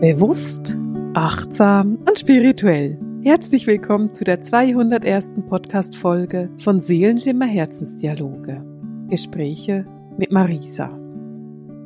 Bewusst, achtsam und spirituell. Herzlich willkommen zu der 201. Podcast-Folge von Seelenschimmer Herzensdialoge. Gespräche mit Marisa.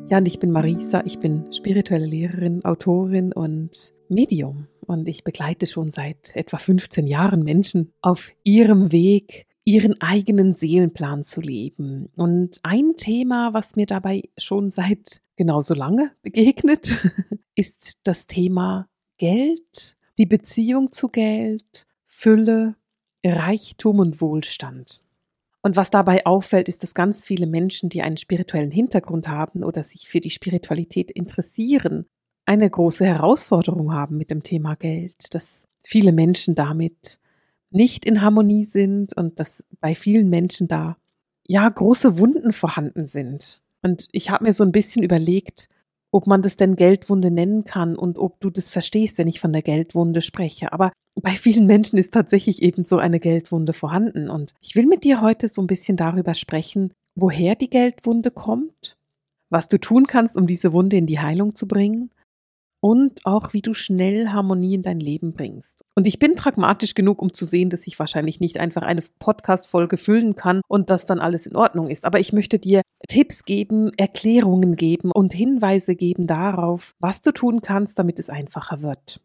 Ja, und ich bin Marisa, ich bin spirituelle Lehrerin, Autorin und Medium. Und ich begleite schon seit etwa 15 Jahren Menschen auf ihrem Weg, ihren eigenen Seelenplan zu leben. Und ein Thema, was mir dabei schon seit genauso lange begegnet, ist das Thema Geld, die Beziehung zu Geld, Fülle, Reichtum und Wohlstand. Und was dabei auffällt, ist, dass ganz viele Menschen, die einen spirituellen Hintergrund haben oder sich für die Spiritualität interessieren, eine große Herausforderung haben mit dem Thema Geld, dass viele Menschen damit nicht in Harmonie sind und dass bei vielen Menschen da ja große Wunden vorhanden sind. Und ich habe mir so ein bisschen überlegt, ob man das denn Geldwunde nennen kann und ob du das verstehst, wenn ich von der Geldwunde spreche. Aber bei vielen Menschen ist tatsächlich eben so eine Geldwunde vorhanden. Und ich will mit dir heute so ein bisschen darüber sprechen, woher die Geldwunde kommt, was du tun kannst, um diese Wunde in die Heilung zu bringen und auch wie du schnell Harmonie in dein Leben bringst. Und ich bin pragmatisch genug, um zu sehen, dass ich wahrscheinlich nicht einfach eine Podcast-Folge füllen kann und dass dann alles in Ordnung ist. Aber ich möchte dir Tipps geben, Erklärungen geben und Hinweise geben darauf, was du tun kannst, damit es einfacher wird.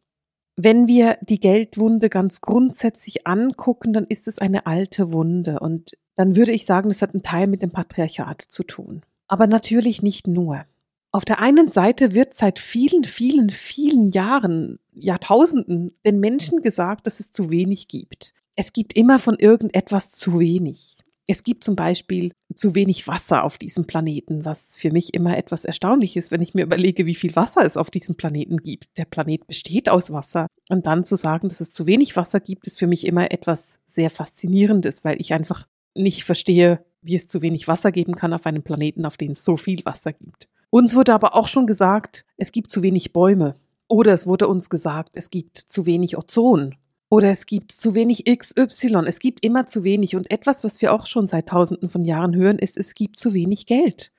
Wenn wir die Geldwunde ganz grundsätzlich angucken, dann ist es eine alte Wunde und dann würde ich sagen, das hat einen Teil mit dem Patriarchat zu tun. Aber natürlich nicht nur. Auf der einen Seite wird seit vielen, vielen, vielen Jahren, Jahrtausenden den Menschen gesagt, dass es zu wenig gibt. Es gibt immer von irgendetwas zu wenig. Es gibt zum Beispiel zu wenig Wasser auf diesem Planeten, was für mich immer etwas erstaunlich ist, wenn ich mir überlege, wie viel Wasser es auf diesem Planeten gibt. Der Planet besteht aus Wasser. Und dann zu sagen, dass es zu wenig Wasser gibt, ist für mich immer etwas sehr Faszinierendes, weil ich einfach nicht verstehe, wie es zu wenig Wasser geben kann auf einem Planeten, auf dem es so viel Wasser gibt. Uns wurde aber auch schon gesagt, es gibt zu wenig Bäume. Oder es wurde uns gesagt, es gibt zu wenig Ozon. Oder es gibt zu wenig XY. Es gibt immer zu wenig. Und etwas, was wir auch schon seit Tausenden von Jahren hören, ist, es gibt zu wenig Geld.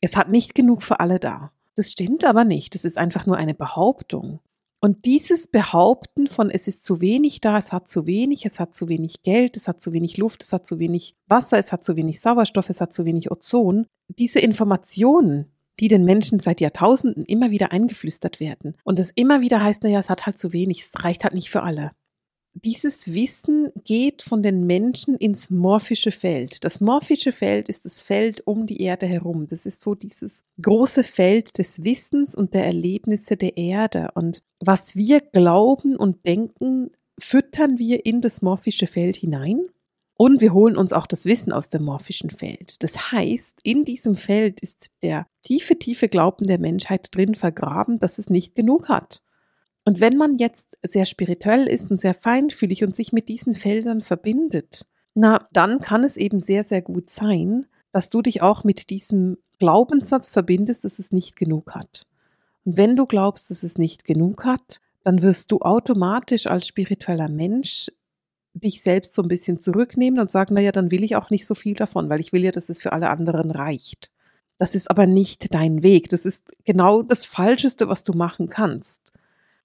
Es hat nicht genug für alle da. Das stimmt aber nicht. Das ist einfach nur eine Behauptung. Und dieses Behaupten von es ist zu wenig da, es hat zu wenig, es hat zu wenig Geld, es hat zu wenig Luft, es hat zu wenig Wasser, es hat zu wenig Sauerstoff, es hat zu wenig Ozon, diese Informationen, die den Menschen seit Jahrtausenden immer wieder eingeflüstert werden. Und es immer wieder heißt, naja, es hat halt zu wenig, es reicht halt nicht für alle. Dieses Wissen geht von den Menschen ins morphische Feld. Das morphische Feld ist das Feld um die Erde herum. Das ist so dieses große Feld des Wissens und der Erlebnisse der Erde. Und was wir glauben und denken, füttern wir in das morphische Feld hinein und wir holen uns auch das Wissen aus dem morphischen Feld. Das heißt, in diesem Feld ist der tiefe, tiefe Glauben der Menschheit drin vergraben, dass es nicht genug hat. Und wenn man jetzt sehr spirituell ist und sehr feinfühlig und sich mit diesen Feldern verbindet, na, dann kann es eben sehr, sehr gut sein, dass du dich auch mit diesem Glaubenssatz verbindest, dass es nicht genug hat. Und wenn du glaubst, dass es nicht genug hat, dann wirst du automatisch als spiritueller Mensch dich selbst so ein bisschen zurücknehmen und sagen, naja, dann will ich auch nicht so viel davon, weil ich will ja, dass es für alle anderen reicht. Das ist aber nicht dein Weg. Das ist genau das Falscheste, was du machen kannst.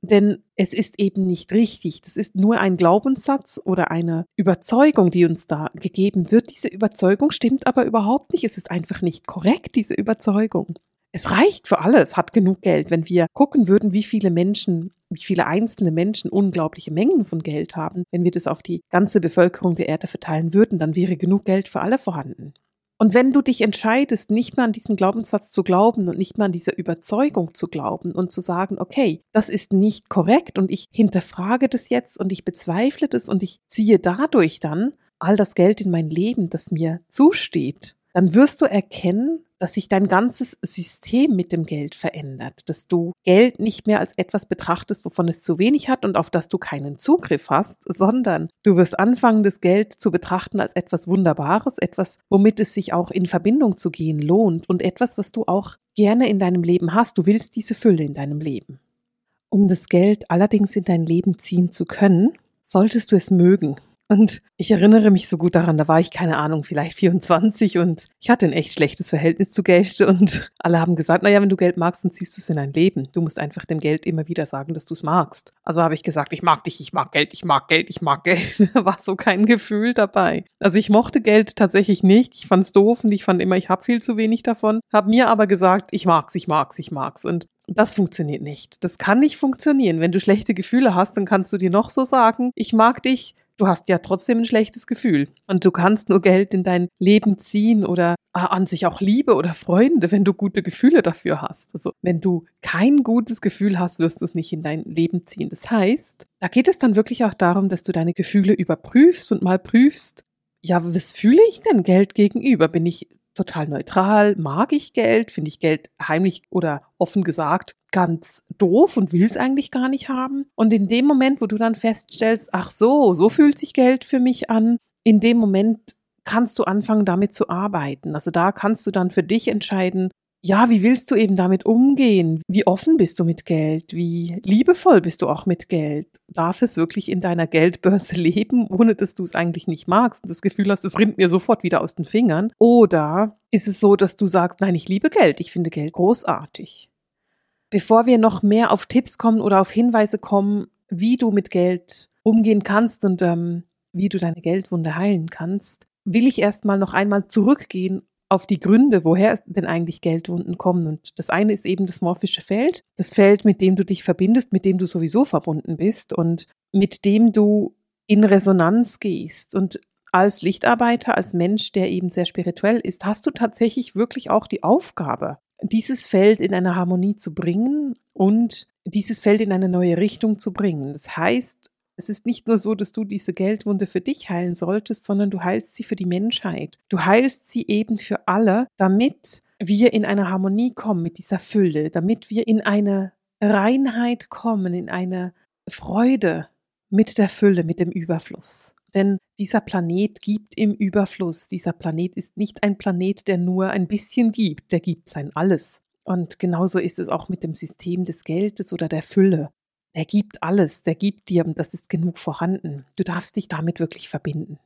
Denn es ist eben nicht richtig. Das ist nur ein Glaubenssatz oder eine Überzeugung, die uns da gegeben wird. Diese Überzeugung stimmt aber überhaupt nicht. Es ist einfach nicht korrekt, diese Überzeugung. Es reicht für alle. Es hat genug Geld. Wenn wir gucken würden, wie viele Menschen wie viele einzelne Menschen unglaubliche Mengen von Geld haben, wenn wir das auf die ganze Bevölkerung der Erde verteilen würden, dann wäre genug Geld für alle vorhanden. Und wenn du dich entscheidest, nicht mehr an diesen Glaubenssatz zu glauben und nicht mehr an diese Überzeugung zu glauben und zu sagen, okay, das ist nicht korrekt und ich hinterfrage das jetzt und ich bezweifle das und ich ziehe dadurch dann all das Geld in mein Leben, das mir zusteht, dann wirst du erkennen, dass sich dein ganzes System mit dem Geld verändert, dass du Geld nicht mehr als etwas betrachtest, wovon es zu wenig hat und auf das du keinen Zugriff hast, sondern du wirst anfangen, das Geld zu betrachten als etwas Wunderbares, etwas, womit es sich auch in Verbindung zu gehen lohnt und etwas, was du auch gerne in deinem Leben hast. Du willst diese Fülle in deinem Leben. Um das Geld allerdings in dein Leben ziehen zu können, solltest du es mögen. Und ich erinnere mich so gut daran, da war ich, keine Ahnung, vielleicht 24 und ich hatte ein echt schlechtes Verhältnis zu Geld und alle haben gesagt, naja, wenn du Geld magst, dann ziehst du es in dein Leben. Du musst einfach dem Geld immer wieder sagen, dass du es magst. Also habe ich gesagt, ich mag dich, ich mag Geld, ich mag Geld, ich mag Geld. da war so kein Gefühl dabei. Also ich mochte Geld tatsächlich nicht. Ich fand es doof und ich fand immer, ich habe viel zu wenig davon. Habe mir aber gesagt, ich mag's, ich mag's, ich mag's. Und das funktioniert nicht. Das kann nicht funktionieren. Wenn du schlechte Gefühle hast, dann kannst du dir noch so sagen, ich mag dich, du hast ja trotzdem ein schlechtes Gefühl. Und du kannst nur Geld in dein Leben ziehen oder ah, an sich auch Liebe oder Freunde, wenn du gute Gefühle dafür hast. Also wenn du kein gutes Gefühl hast, wirst du es nicht in dein Leben ziehen. Das heißt, da geht es dann wirklich auch darum, dass du deine Gefühle überprüfst und mal prüfst, ja, was fühle ich denn Geld gegenüber? Bin ich total neutral, mag ich Geld, finde ich Geld heimlich oder offen gesagt ganz doof und will es eigentlich gar nicht haben. Und in dem Moment, wo du dann feststellst, ach so, so fühlt sich Geld für mich an, in dem Moment kannst du anfangen, damit zu arbeiten. Also da kannst du dann für dich entscheiden, ja, wie willst du eben damit umgehen? Wie offen bist du mit Geld? Wie liebevoll bist du auch mit Geld? Darf es wirklich in deiner Geldbörse leben, ohne dass du es eigentlich nicht magst und das Gefühl hast, es rinnt mir sofort wieder aus den Fingern? Oder ist es so, dass du sagst, nein, ich liebe Geld, ich finde Geld großartig? Bevor wir noch mehr auf Tipps kommen oder auf Hinweise kommen, wie du mit Geld umgehen kannst und ähm, wie du deine Geldwunde heilen kannst, will ich erstmal noch einmal zurückgehen auf die Gründe, woher denn eigentlich Geldwunden kommen. Und das eine ist eben das morphische Feld, das Feld, mit dem du dich verbindest, mit dem du sowieso verbunden bist und mit dem du in Resonanz gehst. Und als Lichtarbeiter, als Mensch, der eben sehr spirituell ist, hast du tatsächlich wirklich auch die Aufgabe, dieses Feld in eine Harmonie zu bringen und dieses Feld in eine neue Richtung zu bringen. Das heißt, es ist nicht nur so, dass du diese Geldwunde für dich heilen solltest, sondern du heilst sie für die Menschheit. Du heilst sie eben für alle, damit wir in eine Harmonie kommen mit dieser Fülle, damit wir in eine Reinheit kommen, in eine Freude mit der Fülle, mit dem Überfluss. Denn dieser Planet gibt im Überfluss. Dieser Planet ist nicht ein Planet, der nur ein bisschen gibt, der gibt sein alles. Und genauso ist es auch mit dem System des Geldes oder der Fülle. Der gibt alles, der gibt dir, das ist genug vorhanden. Du darfst dich damit wirklich verbinden.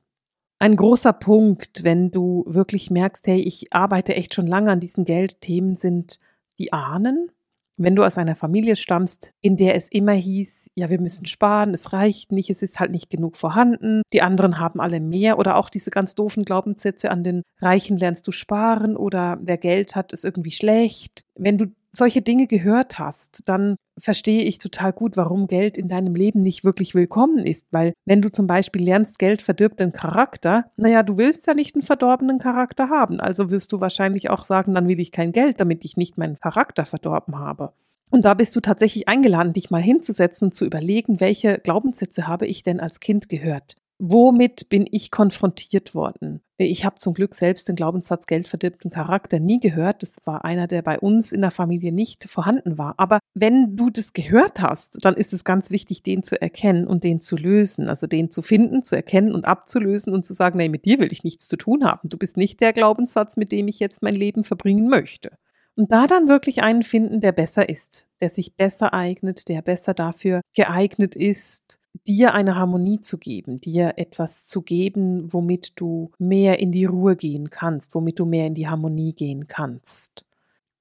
Ein großer Punkt, wenn du wirklich merkst, hey, ich arbeite echt schon lange an diesen Geldthemen, sind die Ahnen. Wenn du aus einer Familie stammst, in der es immer hieß, ja, wir müssen sparen, es reicht nicht, es ist halt nicht genug vorhanden, die anderen haben alle mehr oder auch diese ganz doofen Glaubenssätze an den Reichen lernst du sparen oder wer Geld hat, ist irgendwie schlecht. Wenn du solche Dinge gehört hast, dann verstehe ich total gut, warum Geld in deinem Leben nicht wirklich willkommen ist. Weil wenn du zum Beispiel lernst, Geld verdirbt den Charakter, naja, du willst ja nicht einen verdorbenen Charakter haben. Also wirst du wahrscheinlich auch sagen, dann will ich kein Geld, damit ich nicht meinen Charakter verdorben habe. Und da bist du tatsächlich eingeladen, dich mal hinzusetzen, zu überlegen, welche Glaubenssätze habe ich denn als Kind gehört? Womit bin ich konfrontiert worden? Ich habe zum Glück selbst den Glaubenssatz Geld verdirbt den Charakter nie gehört. Das war einer, der bei uns in der Familie nicht vorhanden war. Aber wenn du das gehört hast, dann ist es ganz wichtig, den zu erkennen und den zu lösen. Also den zu finden, zu erkennen und abzulösen und zu sagen, nee, mit dir will ich nichts zu tun haben. Du bist nicht der Glaubenssatz, mit dem ich jetzt mein Leben verbringen möchte. Und da dann wirklich einen finden, der besser ist, der sich besser eignet, der besser dafür geeignet ist, dir eine Harmonie zu geben, dir etwas zu geben, womit du mehr in die Ruhe gehen kannst, womit du mehr in die Harmonie gehen kannst.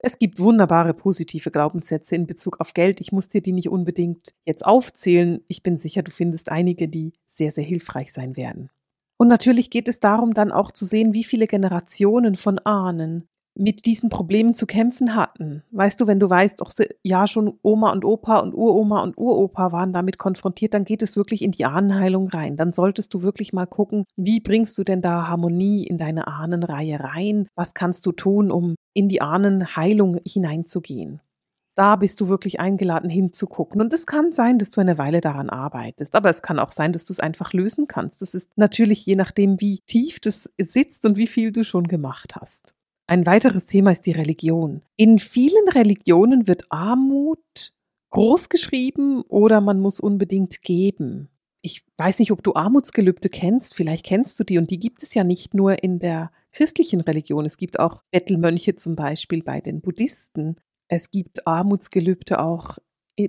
Es gibt wunderbare positive Glaubenssätze in Bezug auf Geld. Ich muss dir die nicht unbedingt jetzt aufzählen. Ich bin sicher, du findest einige, die sehr, sehr hilfreich sein werden. Und natürlich geht es darum, dann auch zu sehen, wie viele Generationen von Ahnen mit diesen Problemen zu kämpfen hatten. Weißt du, wenn du weißt, auch ja schon Oma und Opa und Uroma und Uropa waren damit konfrontiert, dann geht es wirklich in die Ahnenheilung rein. Dann solltest du wirklich mal gucken, wie bringst du denn da Harmonie in deine Ahnenreihe rein? Was kannst du tun, um in die Ahnenheilung hineinzugehen? Da bist du wirklich eingeladen hinzugucken. Und es kann sein, dass du eine Weile daran arbeitest, aber es kann auch sein, dass du es einfach lösen kannst. Das ist natürlich je nachdem, wie tief das sitzt und wie viel du schon gemacht hast. Ein weiteres Thema ist die Religion. In vielen Religionen wird Armut großgeschrieben oder man muss unbedingt geben. Ich weiß nicht, ob du Armutsgelübde kennst, vielleicht kennst du die und die gibt es ja nicht nur in der christlichen Religion, es gibt auch Bettelmönche zum Beispiel bei den Buddhisten. Es gibt Armutsgelübde auch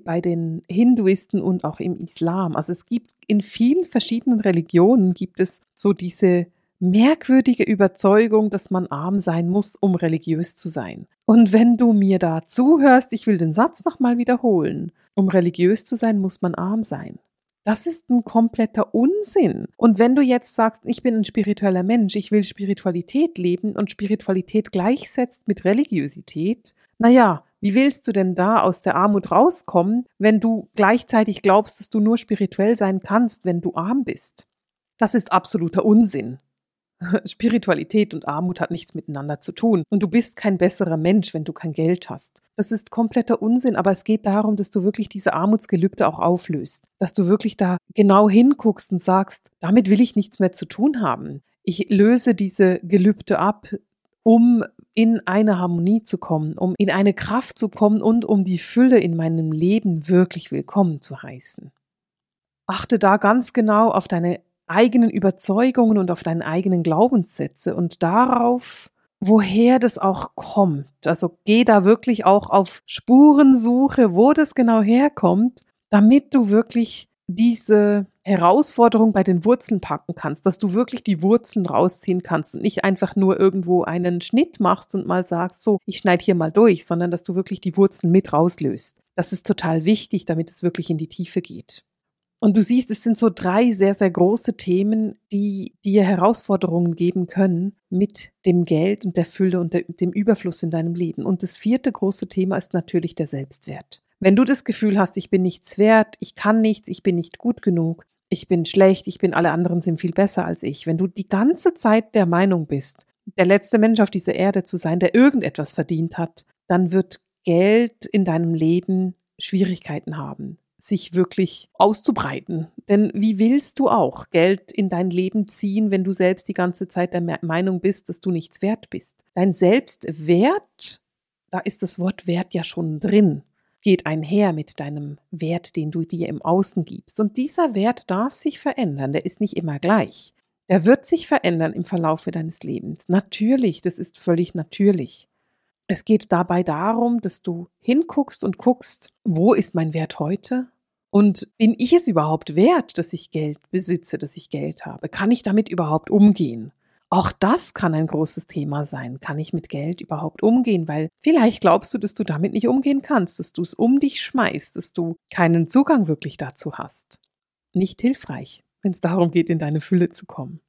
bei den Hinduisten und auch im Islam. Also es gibt in vielen verschiedenen Religionen gibt es so diese merkwürdige Überzeugung, dass man arm sein muss, um religiös zu sein. Und wenn du mir da zuhörst, ich will den Satz nochmal wiederholen. Um religiös zu sein, muss man arm sein. Das ist ein kompletter Unsinn. Und wenn du jetzt sagst, ich bin ein spiritueller Mensch, ich will Spiritualität leben und Spiritualität gleichsetzt mit Religiosität, naja, wie willst du denn da aus der Armut rauskommen, wenn du gleichzeitig glaubst, dass du nur spirituell sein kannst, wenn du arm bist? Das ist absoluter Unsinn. Spiritualität und Armut hat nichts miteinander zu tun. Und du bist kein besserer Mensch, wenn du kein Geld hast. Das ist kompletter Unsinn, aber es geht darum, dass du wirklich diese Armutsgelübde auch auflöst. Dass du wirklich da genau hinguckst und sagst, damit will ich nichts mehr zu tun haben. Ich löse diese Gelübde ab, um in eine Harmonie zu kommen, um in eine Kraft zu kommen und um die Fülle in meinem Leben wirklich willkommen zu heißen. Achte da ganz genau auf deine eigenen Überzeugungen und auf deinen eigenen Glaubenssätze und darauf, woher das auch kommt. Also geh da wirklich auch auf Spurensuche, wo das genau herkommt, damit du wirklich diese Herausforderung bei den Wurzeln packen kannst, dass du wirklich die Wurzeln rausziehen kannst und nicht einfach nur irgendwo einen Schnitt machst und mal sagst, so, ich schneide hier mal durch, sondern dass du wirklich die Wurzeln mit rauslöst. Das ist total wichtig, damit es wirklich in die Tiefe geht. Und du siehst, es sind so drei sehr, sehr große Themen, die dir Herausforderungen geben können mit dem Geld und der Fülle und der, dem Überfluss in deinem Leben. Und das vierte große Thema ist natürlich der Selbstwert. Wenn du das Gefühl hast, ich bin nichts wert, ich kann nichts, ich bin nicht gut genug, ich bin schlecht, ich bin, alle anderen sind viel besser als ich. Wenn du die ganze Zeit der Meinung bist, der letzte Mensch auf dieser Erde zu sein, der irgendetwas verdient hat, dann wird Geld in deinem Leben Schwierigkeiten haben sich wirklich auszubreiten. Denn wie willst du auch Geld in dein Leben ziehen, wenn du selbst die ganze Zeit der Meinung bist, dass du nichts wert bist? Dein Selbstwert, da ist das Wort Wert ja schon drin, geht einher mit deinem Wert, den du dir im Außen gibst. Und dieser Wert darf sich verändern, der ist nicht immer gleich. Der wird sich verändern im Verlaufe deines Lebens. Natürlich, das ist völlig natürlich. Es geht dabei darum, dass du hinguckst und guckst, wo ist mein Wert heute? Und bin ich es überhaupt wert, dass ich Geld besitze, dass ich Geld habe? Kann ich damit überhaupt umgehen? Auch das kann ein großes Thema sein. Kann ich mit Geld überhaupt umgehen? Weil vielleicht glaubst du, dass du damit nicht umgehen kannst, dass du es um dich schmeißt, dass du keinen Zugang wirklich dazu hast. Nicht hilfreich, wenn es darum geht, in deine Fülle zu kommen.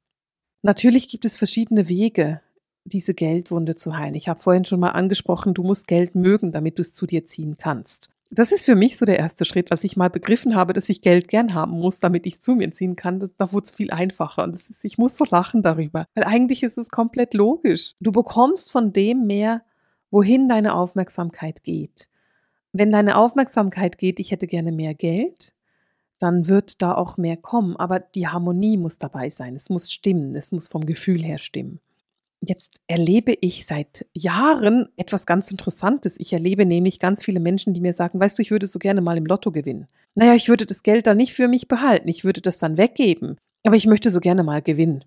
Natürlich gibt es verschiedene Wege, diese Geldwunde zu heilen. Ich habe vorhin schon mal angesprochen, du musst Geld mögen, damit du es zu dir ziehen kannst. Das ist für mich so der erste Schritt, als ich mal begriffen habe, dass ich Geld gern haben muss, damit ich es zu mir ziehen kann. Da wurde es viel einfacher. Und ist, ich muss so lachen darüber. Weil eigentlich ist es komplett logisch. Du bekommst von dem mehr, wohin deine Aufmerksamkeit geht. Wenn deine Aufmerksamkeit geht, ich hätte gerne mehr Geld, dann wird da auch mehr kommen. Aber die Harmonie muss dabei sein. Es muss stimmen. Es muss vom Gefühl her stimmen. Jetzt erlebe ich seit Jahren etwas ganz Interessantes. Ich erlebe nämlich ganz viele Menschen, die mir sagen, weißt du, ich würde so gerne mal im Lotto gewinnen. Naja, ich würde das Geld dann nicht für mich behalten, ich würde das dann weggeben, aber ich möchte so gerne mal gewinnen.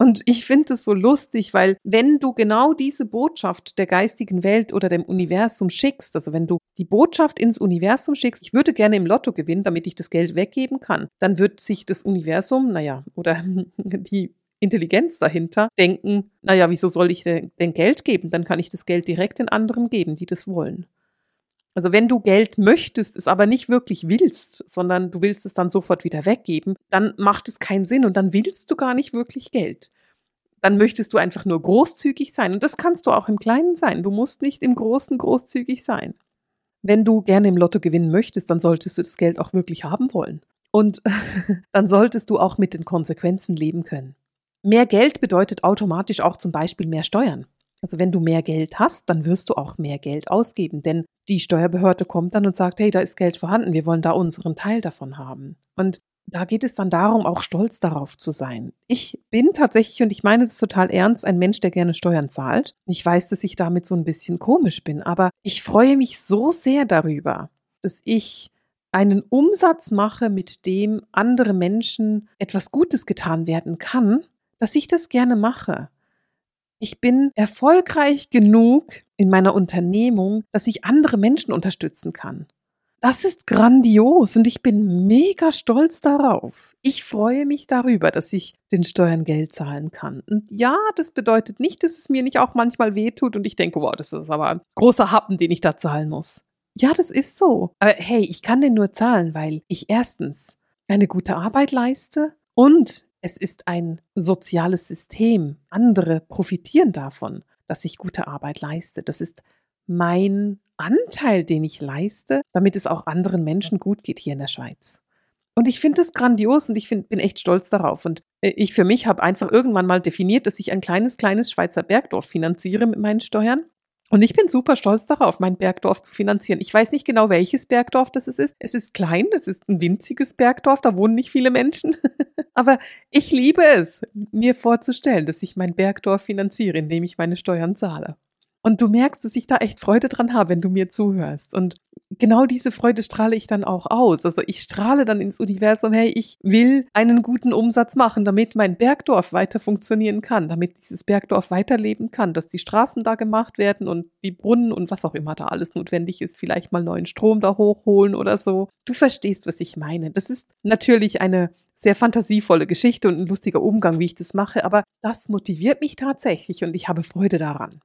Und ich finde es so lustig, weil wenn du genau diese Botschaft der geistigen Welt oder dem Universum schickst, also wenn du die Botschaft ins Universum schickst, ich würde gerne im Lotto gewinnen, damit ich das Geld weggeben kann, dann wird sich das Universum, naja, oder die Intelligenz dahinter denken, naja, wieso soll ich denn, Geld geben? Dann kann ich das Geld direkt den anderen geben, die das wollen. Also wenn du Geld möchtest, es aber nicht wirklich willst, sondern du willst es dann sofort wieder weggeben, dann macht es keinen Sinn und dann willst du gar nicht wirklich Geld. Dann möchtest du einfach nur großzügig sein und das kannst du auch im Kleinen sein. Du musst nicht im Großen großzügig sein. Wenn du gerne im Lotto gewinnen möchtest, dann solltest du das Geld auch wirklich haben wollen. Und dann solltest du auch mit den Konsequenzen leben können. Mehr Geld bedeutet automatisch auch zum Beispiel mehr Steuern. Also wenn du mehr Geld hast, dann wirst du auch mehr Geld ausgeben, denn die Steuerbehörde kommt dann und sagt, hey, da ist Geld vorhanden, wir wollen da unseren Teil davon haben. Und da geht es dann darum, auch stolz darauf zu sein. Ich bin tatsächlich, und ich meine das total ernst, ein Mensch, der gerne Steuern zahlt. Ich weiß, dass ich damit so ein bisschen komisch bin, aber ich freue mich so sehr darüber, dass ich einen Umsatz mache, mit dem andere Menschen etwas Gutes getan werden kann, dass ich das gerne mache. Ich bin erfolgreich genug in meiner Unternehmung, dass ich andere Menschen unterstützen kann. Das ist grandios und ich bin mega stolz darauf. Ich freue mich darüber, dass ich den Steuern Geld zahlen kann. Und ja, das bedeutet nicht, dass es mir nicht auch manchmal wehtut und ich denke, wow, das ist aber ein großer Happen, den ich da zahlen muss. Ja, das ist so. Aber hey, ich kann den nur zahlen, weil ich erstens eine gute Arbeit leiste und es ist ein soziales System. Andere profitieren davon, dass ich gute Arbeit leiste. Das ist mein Anteil, den ich leiste, damit es auch anderen Menschen gut geht hier in der Schweiz. Und ich finde das grandios und ich find, bin echt stolz darauf. Und äh, ich für mich habe einfach irgendwann mal definiert, dass ich ein kleines, kleines Schweizer Bergdorf finanziere mit meinen Steuern. Und ich bin super stolz darauf, mein Bergdorf zu finanzieren. Ich weiß nicht genau, welches Bergdorf das ist. Es ist klein, es ist ein winziges Bergdorf, da wohnen nicht viele Menschen. Aber ich liebe es, mir vorzustellen, dass ich mein Bergdorf finanziere, indem ich meine Steuern zahle. Und du merkst, dass ich da echt Freude dran habe, wenn du mir zuhörst. Und genau diese Freude strahle ich dann auch aus. Also ich strahle dann ins Universum, hey, ich will einen guten Umsatz machen, damit mein Bergdorf weiter funktionieren kann, damit dieses Bergdorf weiterleben kann, dass die Straßen da gemacht werden und die Brunnen und was auch immer da alles notwendig ist, vielleicht mal neuen Strom da hochholen oder so. Du verstehst, was ich meine. Das ist natürlich eine sehr fantasievolle Geschichte und ein lustiger Umgang, wie ich das mache, aber das motiviert mich tatsächlich und ich habe Freude daran.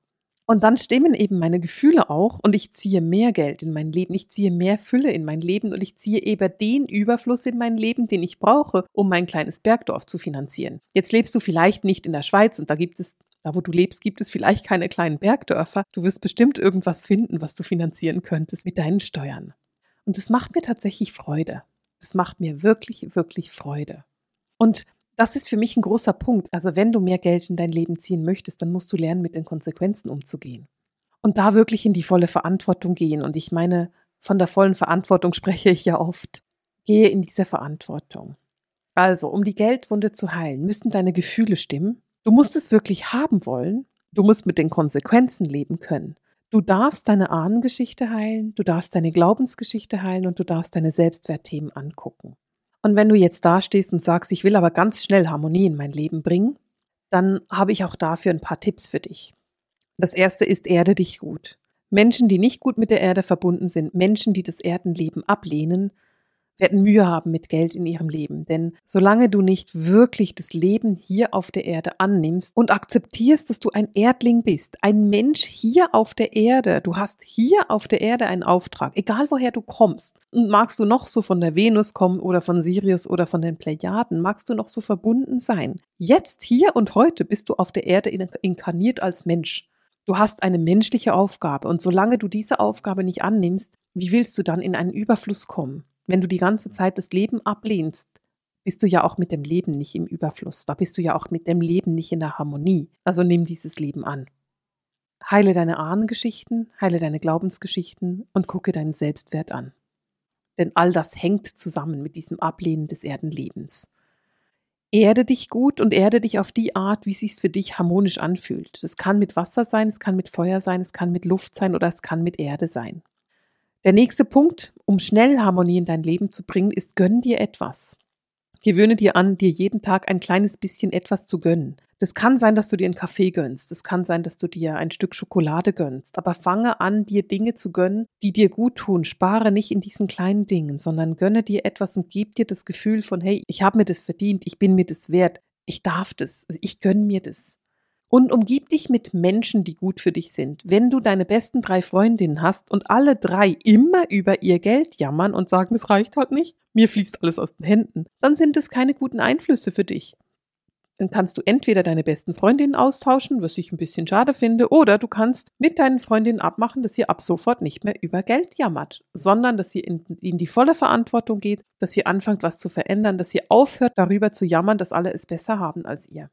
Und dann stimmen eben meine Gefühle auch und ich ziehe mehr Geld in mein Leben, ich ziehe mehr Fülle in mein Leben und ich ziehe eben den Überfluss in mein Leben, den ich brauche, um mein kleines Bergdorf zu finanzieren. Jetzt lebst du vielleicht nicht in der Schweiz und da gibt es da, wo du lebst, gibt es vielleicht keine kleinen Bergdörfer. Du wirst bestimmt irgendwas finden, was du finanzieren könntest mit deinen Steuern. Und es macht mir tatsächlich Freude. Das macht mir wirklich, wirklich Freude. Und das ist für mich ein großer Punkt. Also wenn du mehr Geld in dein Leben ziehen möchtest, dann musst du lernen, mit den Konsequenzen umzugehen. Und da wirklich in die volle Verantwortung gehen. Und ich meine, von der vollen Verantwortung spreche ich ja oft. Gehe in diese Verantwortung. Also, um die Geldwunde zu heilen, müssen deine Gefühle stimmen. Du musst es wirklich haben wollen. Du musst mit den Konsequenzen leben können. Du darfst deine Ahnengeschichte heilen, du darfst deine Glaubensgeschichte heilen und du darfst deine Selbstwertthemen angucken. Und wenn du jetzt da stehst und sagst, ich will aber ganz schnell Harmonie in mein Leben bringen, dann habe ich auch dafür ein paar Tipps für dich. Das erste ist, erde dich gut. Menschen, die nicht gut mit der Erde verbunden sind, Menschen, die das Erdenleben ablehnen, werden Mühe haben mit Geld in ihrem Leben. Denn solange du nicht wirklich das Leben hier auf der Erde annimmst und akzeptierst, dass du ein Erdling bist, ein Mensch hier auf der Erde, du hast hier auf der Erde einen Auftrag, egal woher du kommst. Und magst du noch so von der Venus kommen oder von Sirius oder von den Plejaden, magst du noch so verbunden sein. Jetzt, hier und heute bist du auf der Erde inkarniert als Mensch. Du hast eine menschliche Aufgabe und solange du diese Aufgabe nicht annimmst, wie willst du dann in einen Überfluss kommen? Wenn du die ganze Zeit das Leben ablehnst, bist du ja auch mit dem Leben nicht im Überfluss. Da bist du ja auch mit dem Leben nicht in der Harmonie. Also nimm dieses Leben an. Heile deine Ahnengeschichten, heile deine Glaubensgeschichten und gucke deinen Selbstwert an. Denn all das hängt zusammen mit diesem Ablehnen des Erdenlebens. Erde dich gut und erde dich auf die Art, wie es sich für dich harmonisch anfühlt. Es kann mit Wasser sein, es kann mit Feuer sein, es kann mit Luft sein oder es kann mit Erde sein. Der nächste Punkt, um schnell Harmonie in dein Leben zu bringen, ist gönn dir etwas. Gewöhne dir an, dir jeden Tag ein kleines bisschen etwas zu gönnen. Das kann sein, dass du dir einen Kaffee gönnst. Das kann sein, dass du dir ein Stück Schokolade gönnst. Aber fange an, dir Dinge zu gönnen, die dir gut tun. Spare nicht in diesen kleinen Dingen, sondern gönne dir etwas und gib dir das Gefühl von, hey, ich habe mir das verdient, ich bin mir das wert, ich darf das, ich gönne mir das und umgib dich mit Menschen, die gut für dich sind. Wenn du deine besten drei Freundinnen hast und alle drei immer über ihr Geld jammern und sagen, es reicht halt nicht, mir fließt alles aus den Händen, dann sind es keine guten Einflüsse für dich. Dann kannst du entweder deine besten Freundinnen austauschen, was ich ein bisschen schade finde, oder du kannst mit deinen Freundinnen abmachen, dass ihr ab sofort nicht mehr über Geld jammert, sondern dass ihr in, in die volle Verantwortung geht, dass ihr anfangt, was zu verändern, dass ihr aufhört, darüber zu jammern, dass alle es besser haben als ihr.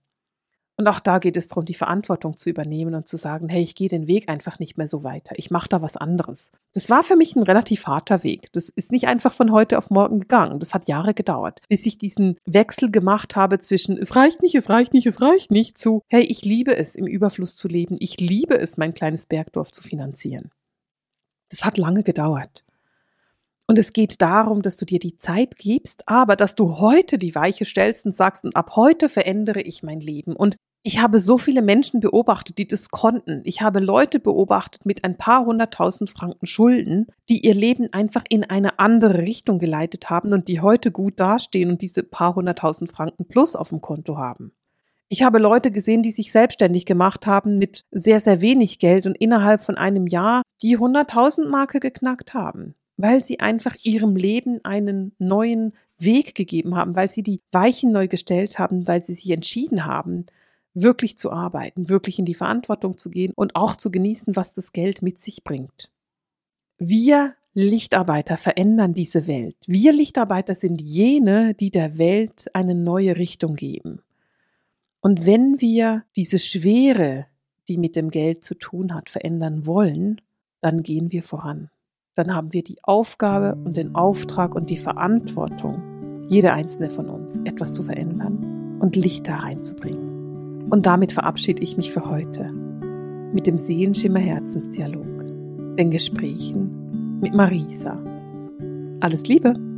Und auch da geht es darum, die Verantwortung zu übernehmen und zu sagen, hey, ich gehe den Weg einfach nicht mehr so weiter. Ich mache da was anderes. Das war für mich ein relativ harter Weg. Das ist nicht einfach von heute auf morgen gegangen. Das hat Jahre gedauert, bis ich diesen Wechsel gemacht habe zwischen es reicht nicht, es reicht nicht, es reicht nicht zu, hey, ich liebe es, im Überfluss zu leben. Ich liebe es, mein kleines Bergdorf zu finanzieren. Das hat lange gedauert. Und es geht darum, dass du dir die Zeit gibst, aber dass du heute die Weiche stellst und sagst, und ab heute verändere ich mein Leben. Und Ich habe so viele Menschen beobachtet, die das konnten. Ich habe Leute beobachtet mit ein paar hunderttausend Franken Schulden, die ihr Leben einfach in eine andere Richtung geleitet haben und die heute gut dastehen und diese paar hunderttausend Franken plus auf dem Konto haben. Ich habe Leute gesehen, die sich selbstständig gemacht haben mit sehr, sehr wenig Geld und innerhalb von einem Jahr die hunderttausend Marke geknackt haben, weil sie einfach ihrem Leben einen neuen Weg gegeben haben, weil sie die Weichen neu gestellt haben, weil sie sich entschieden haben, wirklich zu arbeiten, wirklich in die Verantwortung zu gehen und auch zu genießen, was das Geld mit sich bringt. Wir Lichtarbeiter verändern diese Welt. Wir Lichtarbeiter sind jene, die der Welt eine neue Richtung geben. Und wenn wir diese Schwere, die mit dem Geld zu tun hat, verändern wollen, dann gehen wir voran. Dann haben wir die Aufgabe und den Auftrag und die Verantwortung, jeder einzelne von uns, etwas zu verändern und Licht da reinzubringen. Und damit verabschiede ich mich für heute mit dem Seelenschimmer Herzensdialog, den Gesprächen mit Marisa. Alles Liebe!